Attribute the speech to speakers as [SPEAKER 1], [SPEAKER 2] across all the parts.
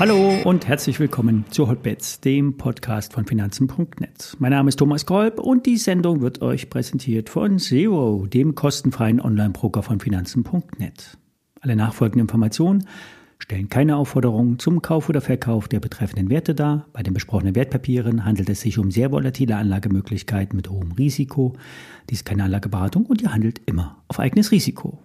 [SPEAKER 1] Hallo und herzlich willkommen zu Hotbets, dem Podcast von Finanzen.net. Mein Name ist Thomas Kolb und die Sendung wird euch präsentiert von Zero, dem kostenfreien Online-Broker von Finanzen.net. Alle nachfolgenden Informationen stellen keine Aufforderungen zum Kauf oder Verkauf der betreffenden Werte dar. Bei den besprochenen Wertpapieren handelt es sich um sehr volatile Anlagemöglichkeiten mit hohem Risiko. Dies ist keine Anlageberatung und ihr handelt immer auf eigenes Risiko.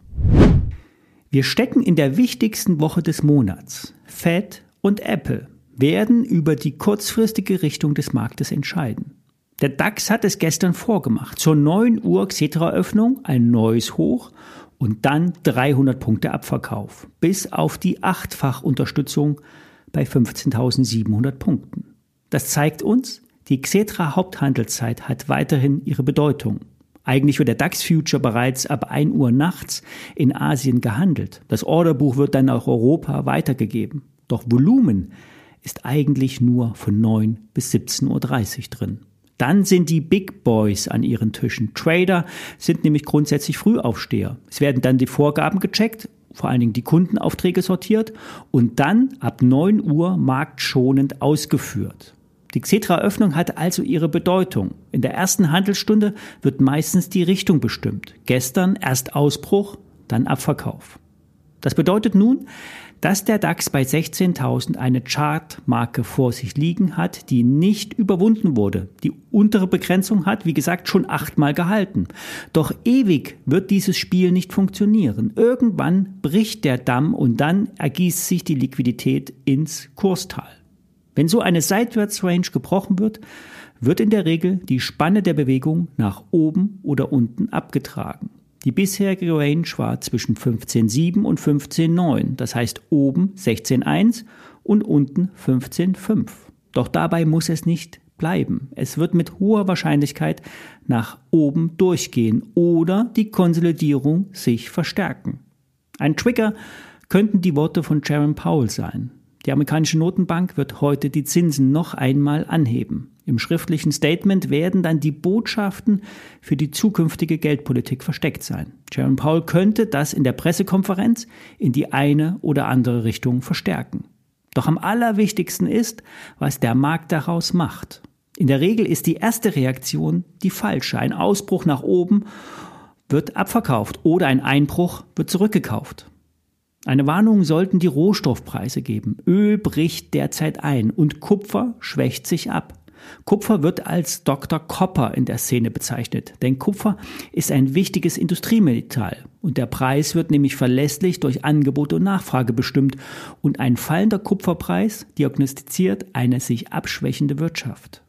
[SPEAKER 1] Wir stecken in der wichtigsten Woche des Monats. Fed und Apple werden über die kurzfristige Richtung des Marktes entscheiden. Der DAX hat es gestern vorgemacht. Zur 9 Uhr Xetra-Öffnung ein neues Hoch und dann 300 Punkte Abverkauf bis auf die Achtfach-Unterstützung bei 15.700 Punkten. Das zeigt uns, die Xetra Haupthandelszeit hat weiterhin ihre Bedeutung. Eigentlich wird der DAX Future bereits ab 1 Uhr nachts in Asien gehandelt. Das Orderbuch wird dann auch Europa weitergegeben. Doch Volumen ist eigentlich nur von 9 bis 17.30 Uhr drin. Dann sind die Big Boys an ihren Tischen. Trader sind nämlich grundsätzlich Frühaufsteher. Es werden dann die Vorgaben gecheckt, vor allen Dingen die Kundenaufträge sortiert und dann ab 9 Uhr marktschonend ausgeführt. Die Xetra-Öffnung hat also ihre Bedeutung. In der ersten Handelsstunde wird meistens die Richtung bestimmt. Gestern erst Ausbruch, dann Abverkauf. Das bedeutet nun, dass der DAX bei 16.000 eine Chartmarke vor sich liegen hat, die nicht überwunden wurde. Die untere Begrenzung hat, wie gesagt, schon achtmal gehalten. Doch ewig wird dieses Spiel nicht funktionieren. Irgendwann bricht der Damm und dann ergießt sich die Liquidität ins Kurstal. Wenn so eine Seitwärtsrange gebrochen wird, wird in der Regel die Spanne der Bewegung nach oben oder unten abgetragen. Die bisherige Range war zwischen 15,7 und 15,9, das heißt oben 16,1 und unten 15,5. Doch dabei muss es nicht bleiben. Es wird mit hoher Wahrscheinlichkeit nach oben durchgehen oder die Konsolidierung sich verstärken. Ein Trigger könnten die Worte von Sharon Powell sein. Die amerikanische Notenbank wird heute die Zinsen noch einmal anheben. Im schriftlichen Statement werden dann die Botschaften für die zukünftige Geldpolitik versteckt sein. Jerome Powell könnte das in der Pressekonferenz in die eine oder andere Richtung verstärken. Doch am allerwichtigsten ist, was der Markt daraus macht. In der Regel ist die erste Reaktion die falsche. Ein Ausbruch nach oben wird abverkauft oder ein Einbruch wird zurückgekauft. Eine Warnung sollten die Rohstoffpreise geben. Öl bricht derzeit ein und Kupfer schwächt sich ab. Kupfer wird als Dr. Copper in der Szene bezeichnet, denn Kupfer ist ein wichtiges Industriemetall und der Preis wird nämlich verlässlich durch Angebot und Nachfrage bestimmt und ein fallender Kupferpreis diagnostiziert eine sich abschwächende Wirtschaft.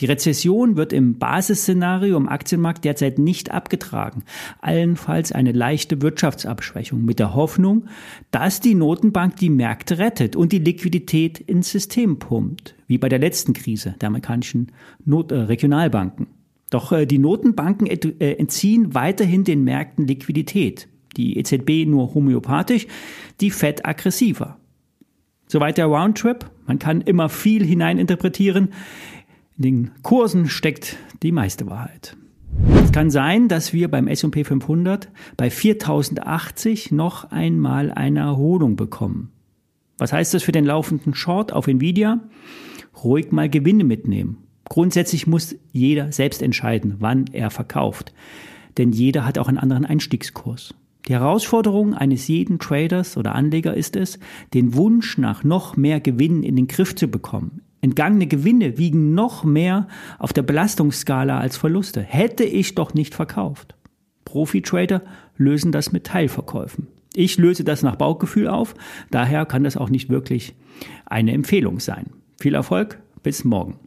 [SPEAKER 1] Die Rezession wird im Basisszenario im Aktienmarkt derzeit nicht abgetragen, allenfalls eine leichte Wirtschaftsabschwächung mit der Hoffnung, dass die Notenbank die Märkte rettet und die Liquidität ins System pumpt, wie bei der letzten Krise der amerikanischen Not äh, Regionalbanken. Doch äh, die Notenbanken äh, entziehen weiterhin den Märkten Liquidität, die EZB nur homöopathisch, die Fed aggressiver. Soweit der Roundtrip, man kann immer viel hineininterpretieren. In den Kursen steckt die meiste Wahrheit. Es kann sein, dass wir beim S&P 500 bei 4080 noch einmal eine Erholung bekommen. Was heißt das für den laufenden Short auf Nvidia? Ruhig mal Gewinne mitnehmen. Grundsätzlich muss jeder selbst entscheiden, wann er verkauft. Denn jeder hat auch einen anderen Einstiegskurs. Die Herausforderung eines jeden Traders oder Anleger ist es, den Wunsch nach noch mehr Gewinnen in den Griff zu bekommen. Entgangene Gewinne wiegen noch mehr auf der Belastungsskala als Verluste. Hätte ich doch nicht verkauft. Profi-Trader lösen das mit Teilverkäufen. Ich löse das nach Bauchgefühl auf, daher kann das auch nicht wirklich eine Empfehlung sein. Viel Erfolg, bis morgen.